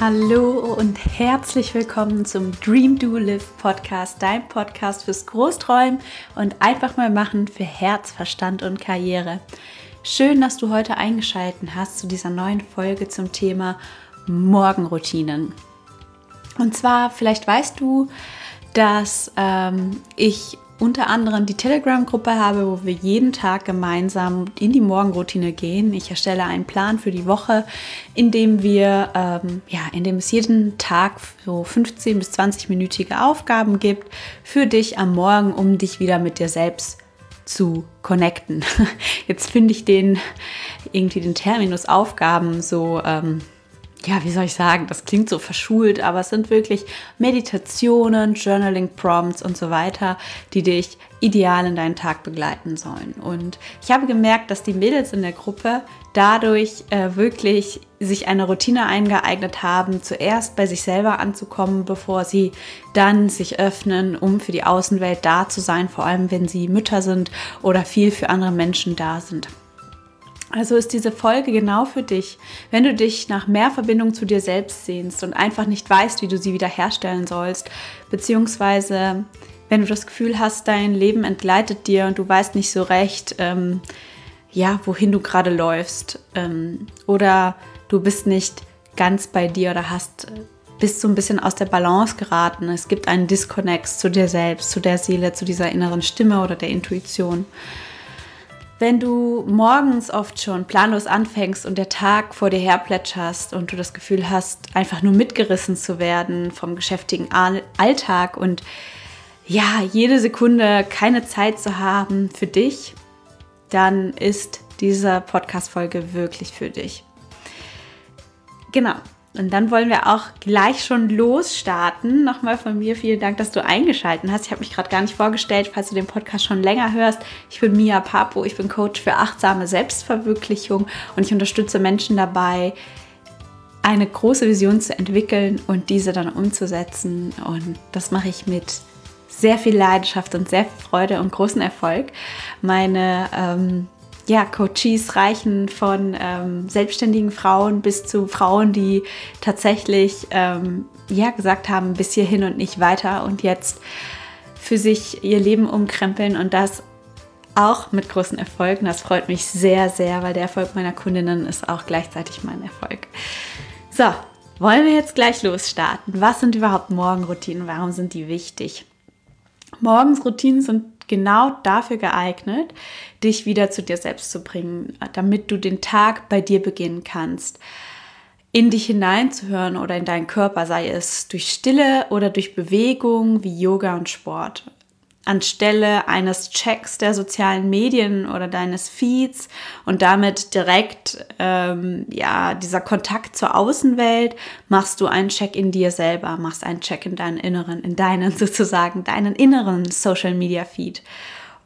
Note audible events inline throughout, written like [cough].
Hallo und herzlich willkommen zum Dream Do Live Podcast, dein Podcast fürs Großträumen und einfach mal machen für Herz, Verstand und Karriere. Schön, dass du heute eingeschaltet hast zu dieser neuen Folge zum Thema Morgenroutinen. Und zwar, vielleicht weißt du, dass ähm, ich unter anderem die Telegram-Gruppe habe, wo wir jeden Tag gemeinsam in die Morgenroutine gehen. Ich erstelle einen Plan für die Woche, in dem wir, ähm, ja, in dem es jeden Tag so 15 bis 20 minütige Aufgaben gibt für dich am Morgen, um dich wieder mit dir selbst zu connecten. [laughs] Jetzt finde ich den irgendwie den Terminus Aufgaben so ähm, ja, wie soll ich sagen, das klingt so verschult, aber es sind wirklich Meditationen, Journaling Prompts und so weiter, die dich ideal in deinen Tag begleiten sollen. Und ich habe gemerkt, dass die Mädels in der Gruppe dadurch äh, wirklich sich eine Routine eingeeignet haben, zuerst bei sich selber anzukommen, bevor sie dann sich öffnen, um für die Außenwelt da zu sein, vor allem wenn sie Mütter sind oder viel für andere Menschen da sind. Also ist diese Folge genau für dich, wenn du dich nach mehr Verbindung zu dir selbst sehnst und einfach nicht weißt, wie du sie wiederherstellen sollst, beziehungsweise wenn du das Gefühl hast, dein Leben entgleitet dir und du weißt nicht so recht, ähm, ja, wohin du gerade läufst, ähm, oder du bist nicht ganz bei dir oder hast bist so ein bisschen aus der Balance geraten. Es gibt einen Disconnect zu dir selbst, zu der Seele, zu dieser inneren Stimme oder der Intuition. Wenn du morgens oft schon planlos anfängst und der Tag vor dir her plätscherst und du das Gefühl hast, einfach nur mitgerissen zu werden vom geschäftigen Alltag und ja, jede Sekunde keine Zeit zu haben für dich, dann ist diese Podcast-Folge wirklich für dich. Genau, und dann wollen wir auch gleich schon losstarten. Nochmal von mir vielen Dank, dass du eingeschaltet hast. Ich habe mich gerade gar nicht vorgestellt, falls du den Podcast schon länger hörst. Ich bin Mia Papo, ich bin Coach für achtsame Selbstverwirklichung und ich unterstütze Menschen dabei, eine große Vision zu entwickeln und diese dann umzusetzen. Und das mache ich mit sehr viel Leidenschaft und sehr viel Freude und großen Erfolg. Meine ähm, ja, Coaches reichen von ähm, selbstständigen Frauen bis zu Frauen, die tatsächlich ähm, ja, gesagt haben, bis hierhin und nicht weiter und jetzt für sich ihr Leben umkrempeln und das auch mit großen Erfolgen. Das freut mich sehr, sehr, weil der Erfolg meiner Kundinnen ist auch gleichzeitig mein Erfolg. So, wollen wir jetzt gleich losstarten? Was sind überhaupt Morgenroutinen? Warum sind die wichtig? Morgensroutinen sind genau dafür geeignet, dich wieder zu dir selbst zu bringen, damit du den Tag bei dir beginnen kannst. In dich hineinzuhören oder in deinen Körper, sei es durch Stille oder durch Bewegung wie Yoga und Sport anstelle eines Checks der sozialen Medien oder deines Feeds und damit direkt ähm, ja dieser Kontakt zur Außenwelt machst du einen Check in dir selber, machst einen Check in deinen inneren, in deinen [laughs] sozusagen deinen inneren Social Media Feed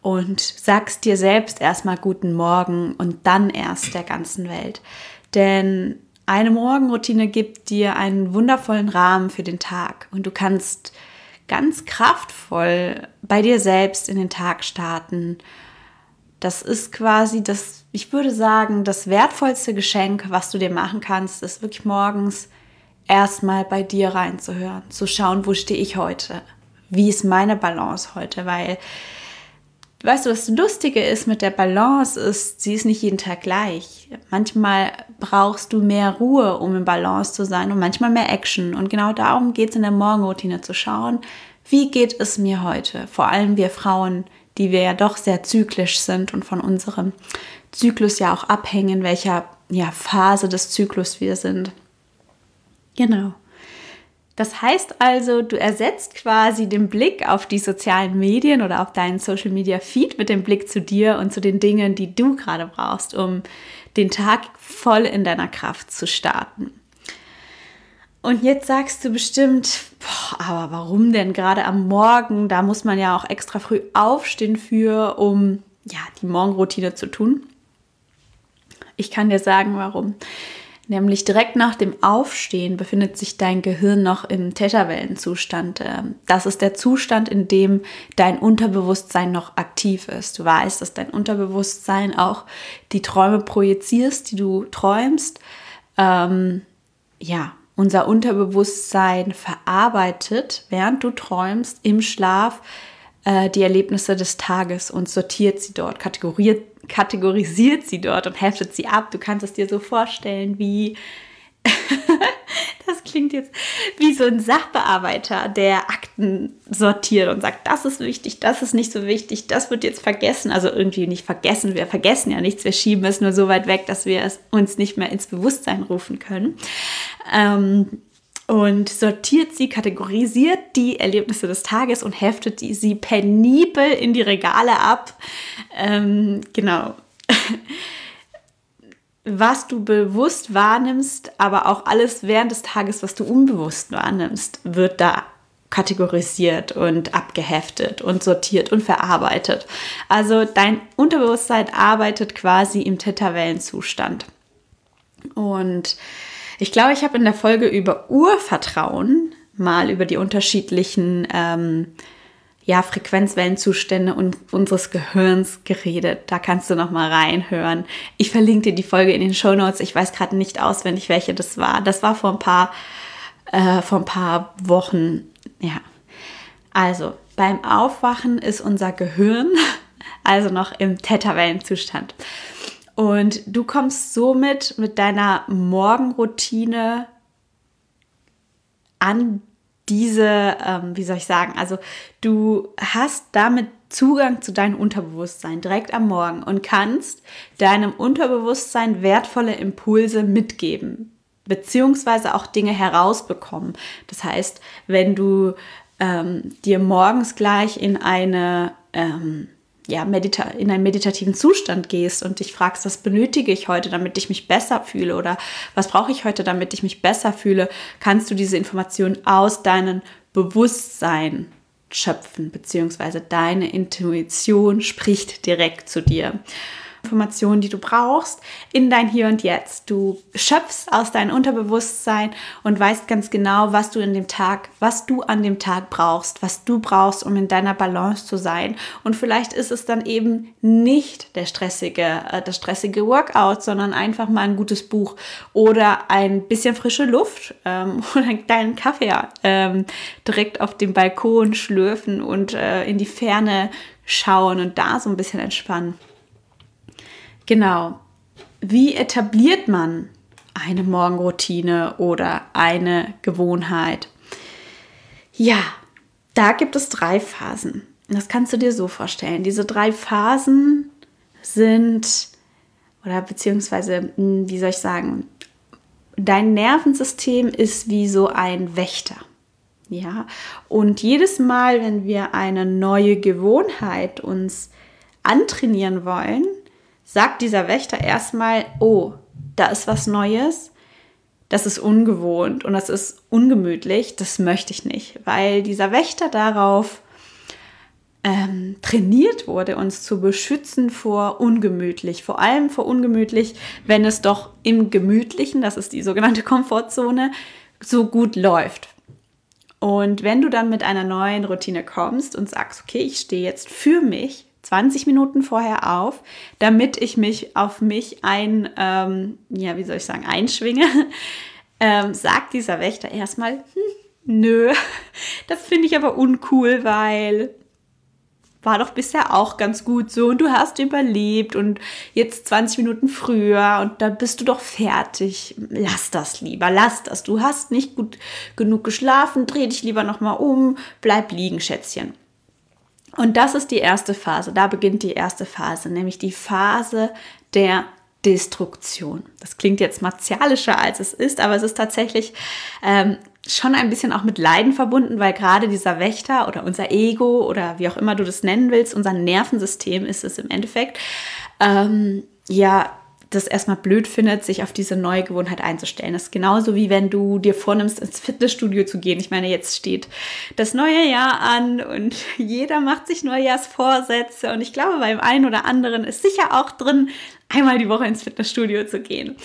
und sagst dir selbst erstmal guten Morgen und dann erst der ganzen Welt, denn eine Morgenroutine gibt dir einen wundervollen Rahmen für den Tag und du kannst ganz kraftvoll bei dir selbst in den Tag starten. Das ist quasi das, ich würde sagen, das wertvollste Geschenk, was du dir machen kannst, ist wirklich morgens erstmal bei dir reinzuhören, zu schauen, wo stehe ich heute? Wie ist meine Balance heute? Weil Weißt du, was das Lustige ist mit der Balance ist, sie ist nicht jeden Tag gleich. Manchmal brauchst du mehr Ruhe, um in Balance zu sein und manchmal mehr Action. Und genau darum geht es in der Morgenroutine zu schauen, wie geht es mir heute? Vor allem wir Frauen, die wir ja doch sehr zyklisch sind und von unserem Zyklus ja auch abhängen, welcher ja, Phase des Zyklus wir sind. Genau. Das heißt also, du ersetzt quasi den Blick auf die sozialen Medien oder auf deinen Social Media Feed mit dem Blick zu dir und zu den Dingen, die du gerade brauchst, um den Tag voll in deiner Kraft zu starten. Und jetzt sagst du bestimmt, boah, aber warum denn gerade am Morgen? Da muss man ja auch extra früh aufstehen für, um ja, die Morgenroutine zu tun. Ich kann dir sagen, warum. Nämlich direkt nach dem Aufstehen befindet sich dein Gehirn noch im Täterwellenzustand. Ähm, das ist der Zustand, in dem dein Unterbewusstsein noch aktiv ist. Du weißt, dass dein Unterbewusstsein auch die Träume projizierst, die du träumst. Ähm, ja, unser Unterbewusstsein verarbeitet, während du träumst, im Schlaf äh, die Erlebnisse des Tages und sortiert sie dort, kategoriert, kategorisiert sie dort und heftet sie ab. Du kannst es dir so vorstellen, wie [laughs] das klingt jetzt wie so ein Sachbearbeiter, der Akten sortiert und sagt, das ist wichtig, das ist nicht so wichtig, das wird jetzt vergessen. Also irgendwie nicht vergessen, wir vergessen ja nichts, wir schieben es nur so weit weg, dass wir es uns nicht mehr ins Bewusstsein rufen können. Ähm, und sortiert sie, kategorisiert die Erlebnisse des Tages und heftet die, sie penibel in die Regale ab. Ähm, genau. [laughs] was du bewusst wahrnimmst, aber auch alles während des Tages, was du unbewusst wahrnimmst, wird da kategorisiert und abgeheftet und sortiert und verarbeitet. Also dein Unterbewusstsein arbeitet quasi im Tetawellenzustand. Und ich glaube, ich habe in der Folge über Urvertrauen mal über die unterschiedlichen ähm, ja, Frequenzwellenzustände und unseres Gehirns geredet. Da kannst du noch mal reinhören. Ich verlinke dir die Folge in den Show Notes. Ich weiß gerade nicht auswendig, welche das war. Das war vor ein paar, äh, vor ein paar Wochen. Ja. Also, beim Aufwachen ist unser Gehirn [laughs] also noch im Theta-Wellenzustand. Und du kommst somit mit deiner Morgenroutine an diese, ähm, wie soll ich sagen, also du hast damit Zugang zu deinem Unterbewusstsein direkt am Morgen und kannst deinem Unterbewusstsein wertvolle Impulse mitgeben, beziehungsweise auch Dinge herausbekommen. Das heißt, wenn du ähm, dir morgens gleich in eine ähm, ja, medita in einen meditativen Zustand gehst und dich fragst, was benötige ich heute, damit ich mich besser fühle oder was brauche ich heute, damit ich mich besser fühle, kannst du diese Informationen aus deinem Bewusstsein schöpfen, beziehungsweise deine Intuition spricht direkt zu dir. Informationen, die du brauchst, in dein Hier und Jetzt. Du schöpfst aus deinem Unterbewusstsein und weißt ganz genau, was du in dem Tag, was du an dem Tag brauchst, was du brauchst, um in deiner Balance zu sein. Und vielleicht ist es dann eben nicht der stressige, äh, das stressige Workout, sondern einfach mal ein gutes Buch oder ein bisschen frische Luft ähm, [laughs] oder einen kleinen Kaffee ähm, direkt auf dem Balkon schlürfen und äh, in die Ferne schauen und da so ein bisschen entspannen. Genau. Wie etabliert man eine Morgenroutine oder eine Gewohnheit? Ja, da gibt es drei Phasen. Das kannst du dir so vorstellen. Diese drei Phasen sind, oder beziehungsweise, hm, wie soll ich sagen, dein Nervensystem ist wie so ein Wächter. Ja, und jedes Mal, wenn wir eine neue Gewohnheit uns antrainieren wollen, sagt dieser Wächter erstmal, oh, da ist was Neues, das ist ungewohnt und das ist ungemütlich, das möchte ich nicht, weil dieser Wächter darauf ähm, trainiert wurde, uns zu beschützen vor ungemütlich, vor allem vor ungemütlich, wenn es doch im Gemütlichen, das ist die sogenannte Komfortzone, so gut läuft. Und wenn du dann mit einer neuen Routine kommst und sagst, okay, ich stehe jetzt für mich, 20 Minuten vorher auf, damit ich mich auf mich ein, ähm, ja, wie soll ich sagen, einschwinge, [laughs] ähm, sagt dieser Wächter erstmal, hm, nö, [laughs] das finde ich aber uncool, weil war doch bisher auch ganz gut so und du hast überlebt und jetzt 20 Minuten früher und dann bist du doch fertig. Lass das lieber, lass das. Du hast nicht gut genug geschlafen, dreh dich lieber nochmal um, bleib liegen, Schätzchen. Und das ist die erste Phase. Da beginnt die erste Phase, nämlich die Phase der Destruktion. Das klingt jetzt martialischer, als es ist, aber es ist tatsächlich ähm, schon ein bisschen auch mit Leiden verbunden, weil gerade dieser Wächter oder unser Ego oder wie auch immer du das nennen willst, unser Nervensystem ist es im Endeffekt, ähm, ja, das erstmal blöd findet, sich auf diese neue Gewohnheit einzustellen. Das ist genauso wie wenn du dir vornimmst, ins Fitnessstudio zu gehen. Ich meine, jetzt steht das neue Jahr an und [laughs] jeder macht sich Neujahrsvorsätze und ich glaube, beim einen oder anderen ist sicher auch drin, einmal die Woche ins Fitnessstudio zu gehen.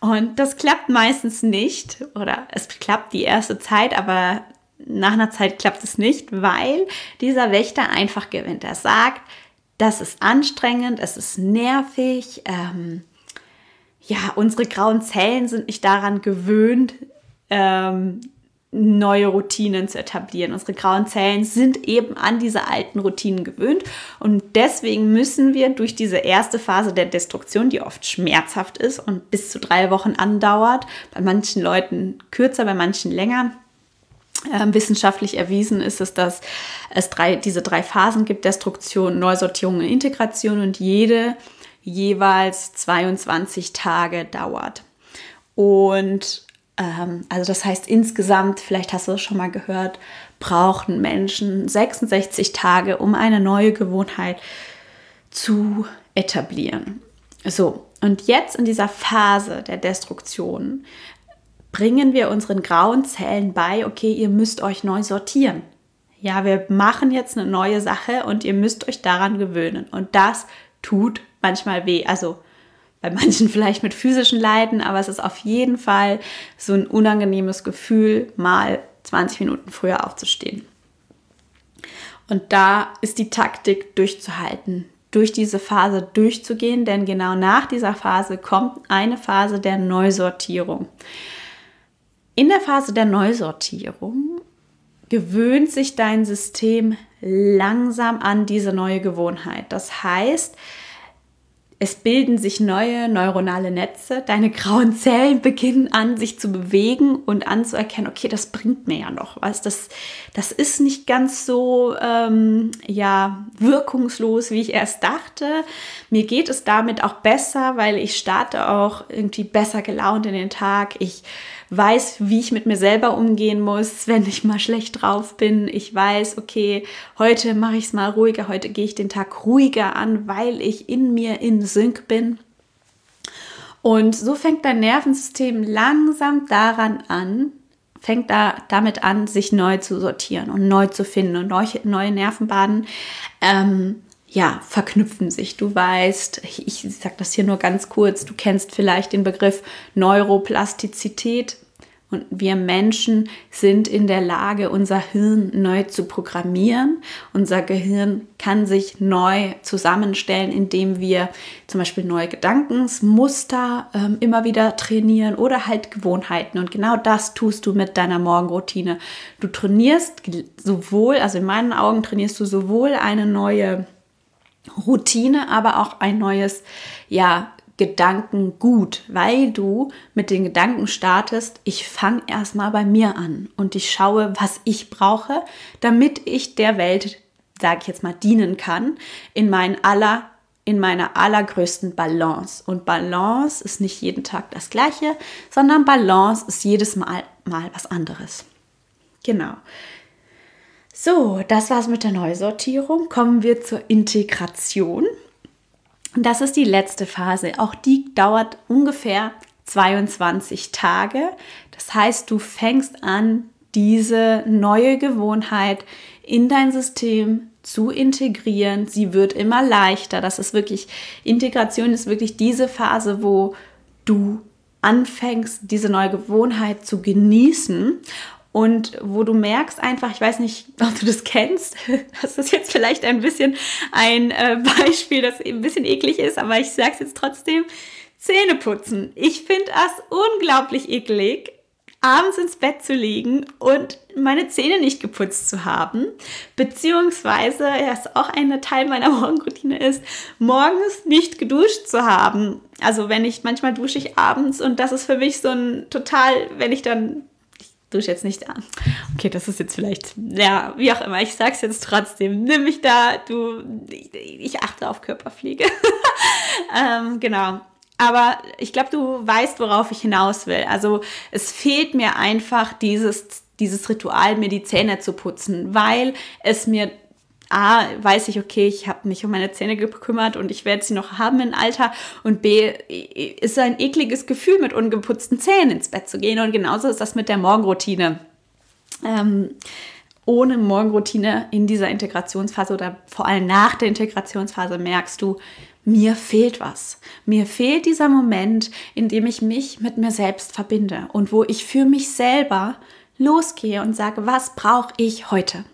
Und das klappt meistens nicht oder es klappt die erste Zeit, aber nach einer Zeit klappt es nicht, weil dieser Wächter einfach gewinnt. Er sagt, das ist anstrengend, es ist nervig, ähm, ja, unsere grauen Zellen sind nicht daran gewöhnt, ähm, neue Routinen zu etablieren. Unsere grauen Zellen sind eben an diese alten Routinen gewöhnt und deswegen müssen wir durch diese erste Phase der Destruktion, die oft schmerzhaft ist und bis zu drei Wochen andauert, bei manchen Leuten kürzer, bei manchen länger, äh, wissenschaftlich erwiesen ist es, dass es drei, diese drei Phasen gibt, Destruktion, Neusortierung und Integration und jede jeweils 22 Tage dauert. Und ähm, also das heißt insgesamt, vielleicht hast du es schon mal gehört, brauchen Menschen 66 Tage, um eine neue Gewohnheit zu etablieren. So, und jetzt in dieser Phase der Destruktion bringen wir unseren grauen Zellen bei, okay, ihr müsst euch neu sortieren. Ja, wir machen jetzt eine neue Sache und ihr müsst euch daran gewöhnen. Und das tut manchmal weh. Also bei manchen [laughs] vielleicht mit physischen Leiden, aber es ist auf jeden Fall so ein unangenehmes Gefühl, mal 20 Minuten früher aufzustehen. Und da ist die Taktik durchzuhalten, durch diese Phase durchzugehen, denn genau nach dieser Phase kommt eine Phase der Neusortierung. In der Phase der Neusortierung gewöhnt sich dein System langsam an diese neue Gewohnheit. Das heißt, es bilden sich neue neuronale Netze, deine grauen Zellen beginnen an, sich zu bewegen und anzuerkennen, okay, das bringt mir ja noch was. Das, das ist nicht ganz so ähm, ja, wirkungslos, wie ich erst dachte. Mir geht es damit auch besser, weil ich starte auch irgendwie besser gelaunt in den Tag. Ich weiß, wie ich mit mir selber umgehen muss, wenn ich mal schlecht drauf bin. Ich weiß, okay, heute mache ich es mal ruhiger, heute gehe ich den Tag ruhiger an, weil ich in mir in Sync bin. Und so fängt dein Nervensystem langsam daran an, fängt da damit an, sich neu zu sortieren und neu zu finden und neue, neue Nervenbaden ähm, ja, verknüpfen sich. Du weißt, ich sage das hier nur ganz kurz, du kennst vielleicht den Begriff Neuroplastizität. Und wir Menschen sind in der Lage, unser Hirn neu zu programmieren. Unser Gehirn kann sich neu zusammenstellen, indem wir zum Beispiel neue Gedankensmuster ähm, immer wieder trainieren oder halt Gewohnheiten. Und genau das tust du mit deiner Morgenroutine. Du trainierst sowohl, also in meinen Augen trainierst du sowohl eine neue Routine, aber auch ein neues, ja, Gedankengut, weil du mit den Gedanken startest, ich fange erstmal bei mir an und ich schaue, was ich brauche, damit ich der Welt, sage ich jetzt mal, dienen kann, in meinen aller in meiner allergrößten Balance. Und Balance ist nicht jeden Tag das gleiche, sondern Balance ist jedes Mal mal was anderes. Genau. So, das war's mit der Neusortierung. Kommen wir zur Integration. Das ist die letzte Phase. Auch die dauert ungefähr 22 Tage. Das heißt, du fängst an, diese neue Gewohnheit in dein System zu integrieren. Sie wird immer leichter. Das ist wirklich, Integration ist wirklich diese Phase, wo du anfängst, diese neue Gewohnheit zu genießen und wo du merkst einfach, ich weiß nicht, [laughs] ob du das kennst, [laughs] das ist jetzt vielleicht ein bisschen ein äh, [laughs] Beispiel, das ein bisschen eklig ist, aber ich sage es jetzt trotzdem, Zähne putzen. Ich finde das unglaublich eklig, abends ins Bett zu liegen und meine Zähne nicht geputzt zu haben, beziehungsweise, was auch ein Teil meiner Morgenroutine ist, morgens nicht geduscht zu haben. Also wenn ich, manchmal dusche ich abends und das ist für mich so ein total, wenn ich dann dusche jetzt nicht an. Okay, das ist jetzt vielleicht, ja, wie auch immer, ich sag's jetzt trotzdem. Nimm mich da, du, ich, ich achte auf Körperpflege. [laughs] ähm, genau. Aber ich glaube, du weißt, worauf ich hinaus will. Also es fehlt mir einfach dieses, dieses Ritual, mir die Zähne zu putzen, weil es mir A, weiß ich, okay, ich habe mich um meine Zähne gekümmert und ich werde sie noch haben im Alter. Und B, ist ein ekliges Gefühl, mit ungeputzten Zähnen ins Bett zu gehen. Und genauso ist das mit der Morgenroutine. Ähm, ohne Morgenroutine in dieser Integrationsphase oder vor allem nach der Integrationsphase merkst du, mir fehlt was. Mir fehlt dieser Moment, in dem ich mich mit mir selbst verbinde und wo ich für mich selber losgehe und sage, was brauche ich heute?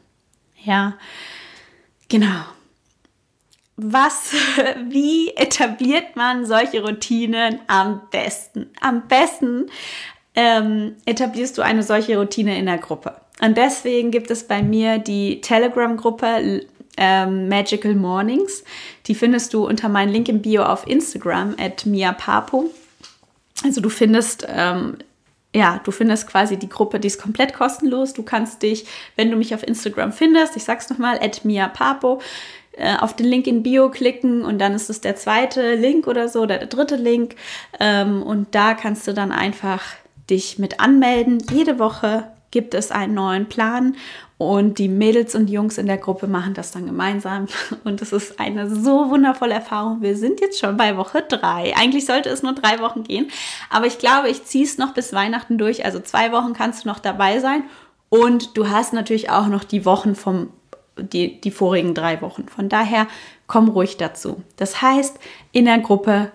Ja, Genau. Was, [laughs] wie etabliert man solche Routinen am besten? Am besten ähm, etablierst du eine solche Routine in der Gruppe. Und deswegen gibt es bei mir die Telegram-Gruppe ähm, Magical Mornings. Die findest du unter meinem Link im Bio auf Instagram at miapapo. Also du findest ähm, ja, du findest quasi die Gruppe, die ist komplett kostenlos. Du kannst dich, wenn du mich auf Instagram findest, ich sag's nochmal, at miapapo, äh, auf den Link in Bio klicken und dann ist es der zweite Link oder so oder der dritte Link. Ähm, und da kannst du dann einfach dich mit anmelden. Jede Woche gibt es einen neuen Plan und die Mädels und Jungs in der Gruppe machen das dann gemeinsam. [laughs] Und es ist eine so wundervolle Erfahrung. Wir sind jetzt schon bei Woche drei. Eigentlich sollte es nur drei Wochen gehen. Aber ich glaube, ich ziehe es noch bis Weihnachten durch. Also zwei Wochen kannst du noch dabei sein. Und du hast natürlich auch noch die Wochen vom, die, die vorigen drei Wochen. Von daher komm ruhig dazu. Das heißt, in der Gruppe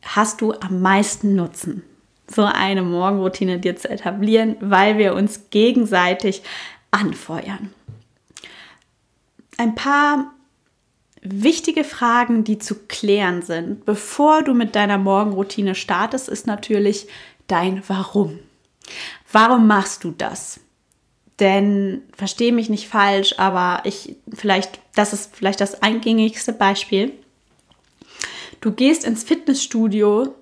hast du am meisten Nutzen so eine Morgenroutine dir zu etablieren, weil wir uns gegenseitig anfeuern. Ein paar wichtige Fragen, die zu klären sind, bevor du mit deiner Morgenroutine startest, ist natürlich dein Warum. Warum machst du das? Denn verstehe mich nicht falsch, aber ich vielleicht, das ist vielleicht das eingängigste Beispiel. Du gehst ins Fitnessstudio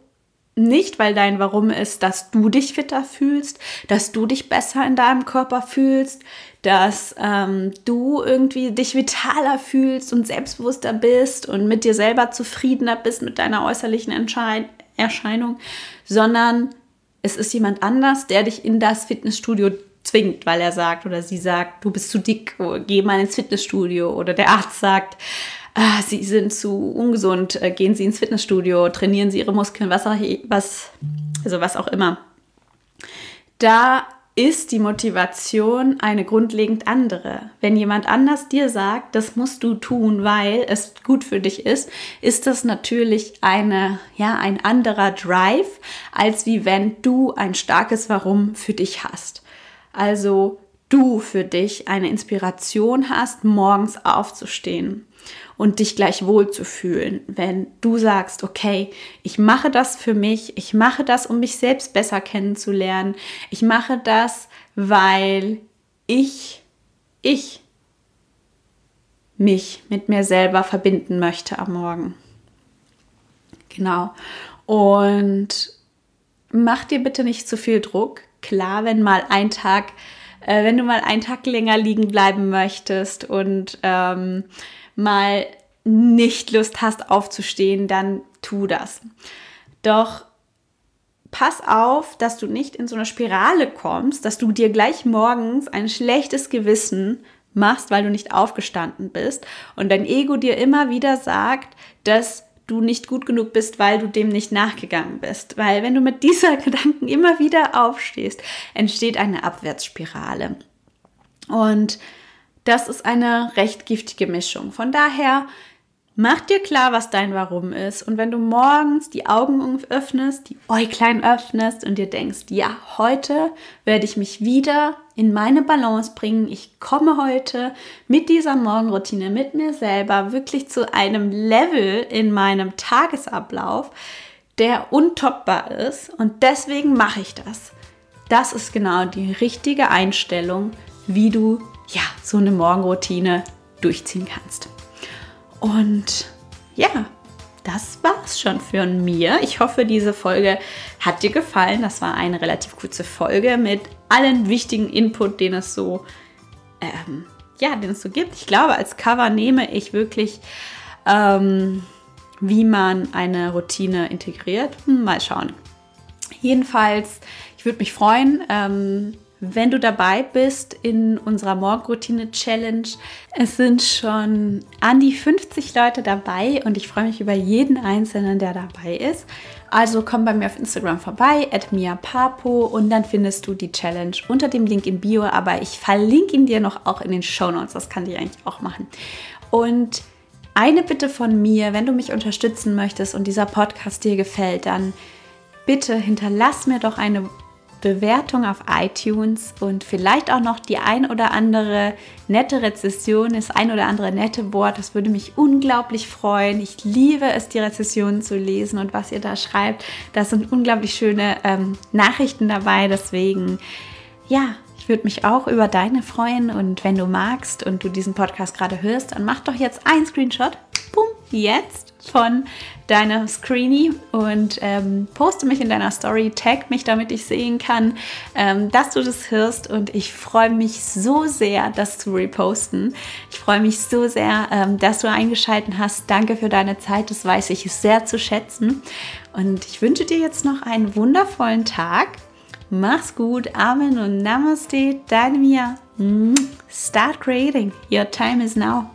nicht, weil dein Warum ist, dass du dich fitter fühlst, dass du dich besser in deinem Körper fühlst, dass ähm, du irgendwie dich vitaler fühlst und selbstbewusster bist und mit dir selber zufriedener bist mit deiner äußerlichen Entscheid Erscheinung, sondern es ist jemand anders, der dich in das Fitnessstudio zwingt, weil er sagt oder sie sagt, du bist zu dick, geh mal ins Fitnessstudio oder der Arzt sagt, ah, sie sind zu ungesund, äh, gehen sie ins Fitnessstudio, trainieren sie ihre Muskeln, was auch, was, also was auch immer. Da ist die Motivation eine grundlegend andere. Wenn jemand anders dir sagt, das musst du tun, weil es gut für dich ist, ist das natürlich eine, ja, ein anderer Drive, als wie wenn du ein starkes Warum für dich hast. Also du für dich eine Inspiration hast, morgens aufzustehen und dich gleich wohl zu fühlen, wenn du sagst, okay, ich mache das für mich, ich mache das, um mich selbst besser kennenzulernen, ich mache das, weil ich, ich mich mit mir selber verbinden möchte am Morgen. Genau. Und mach dir bitte nicht zu viel Druck. Klar, wenn mal ein Tag, äh, wenn du mal einen Tag länger liegen bleiben möchtest und ähm, mal nicht Lust hast aufzustehen, dann tu das. Doch pass auf, dass du nicht in so eine Spirale kommst, dass du dir gleich morgens ein schlechtes Gewissen machst, weil du nicht aufgestanden bist und dein Ego dir immer wieder sagt, dass du nicht gut genug bist, weil du dem nicht nachgegangen bist. Weil wenn du mit dieser [laughs] Gedanken immer wieder aufstehst, entsteht eine Abwärtsspirale. Und das ist eine recht giftige Mischung. Von daher mach dir klar, was dein Warum ist. Und wenn du morgens die Augen öffnest, die Äuglein öffnest und dir denkst, ja, heute werde ich mich wieder in meine Balance bringen. Ich komme heute mit dieser Morgenroutine, mit mir selber wirklich zu einem Level in meinem Tagesablauf, der untoppbar ist. Und deswegen mache ich das. Das ist genau die richtige Einstellung, wie du ja, so eine Morgenroutine durchziehen kannst. Und ja, das war's schon für mir. Ich hoffe, diese Folge hat dir gefallen. Das war eine relativ kurze Folge mit allen wichtigen Input, den es so, ähm, ja, den es so gibt. Ich glaube, als Cover nehme ich wirklich, ähm, wie man eine Routine integriert. Hm, mal schauen. Jedenfalls, ich würde mich freuen. Ähm, wenn du dabei bist in unserer Morgenroutine-Challenge. Es sind schon an die 50 Leute dabei und ich freue mich über jeden Einzelnen, der dabei ist. Also komm bei mir auf Instagram vorbei, miapapo und dann findest du die Challenge unter dem Link im Bio, aber ich verlinke ihn dir noch auch in den Show Notes. Das kann ich eigentlich auch machen. Und eine Bitte von mir, wenn du mich unterstützen möchtest und dieser Podcast dir gefällt, dann bitte hinterlass mir doch eine Bewertung auf iTunes und vielleicht auch noch die ein oder andere nette Rezession, das ein oder andere nette Wort. Das würde mich unglaublich freuen. Ich liebe es, die Rezessionen zu lesen und was ihr da schreibt. Das sind unglaublich schöne ähm, Nachrichten dabei. Deswegen, ja, ich würde mich auch über deine freuen. Und wenn du magst und du diesen Podcast gerade hörst, dann mach doch jetzt ein Screenshot. Jetzt von deiner Screenie und ähm, poste mich in deiner Story, tag mich, damit ich sehen kann, ähm, dass du das hörst. Und ich freue mich so sehr, das zu reposten. Ich freue mich so sehr, ähm, dass du eingeschaltet hast. Danke für deine Zeit, das weiß ich sehr zu schätzen. Und ich wünsche dir jetzt noch einen wundervollen Tag. Mach's gut, Amen und Namaste, deine Mia. Start creating. Your time is now.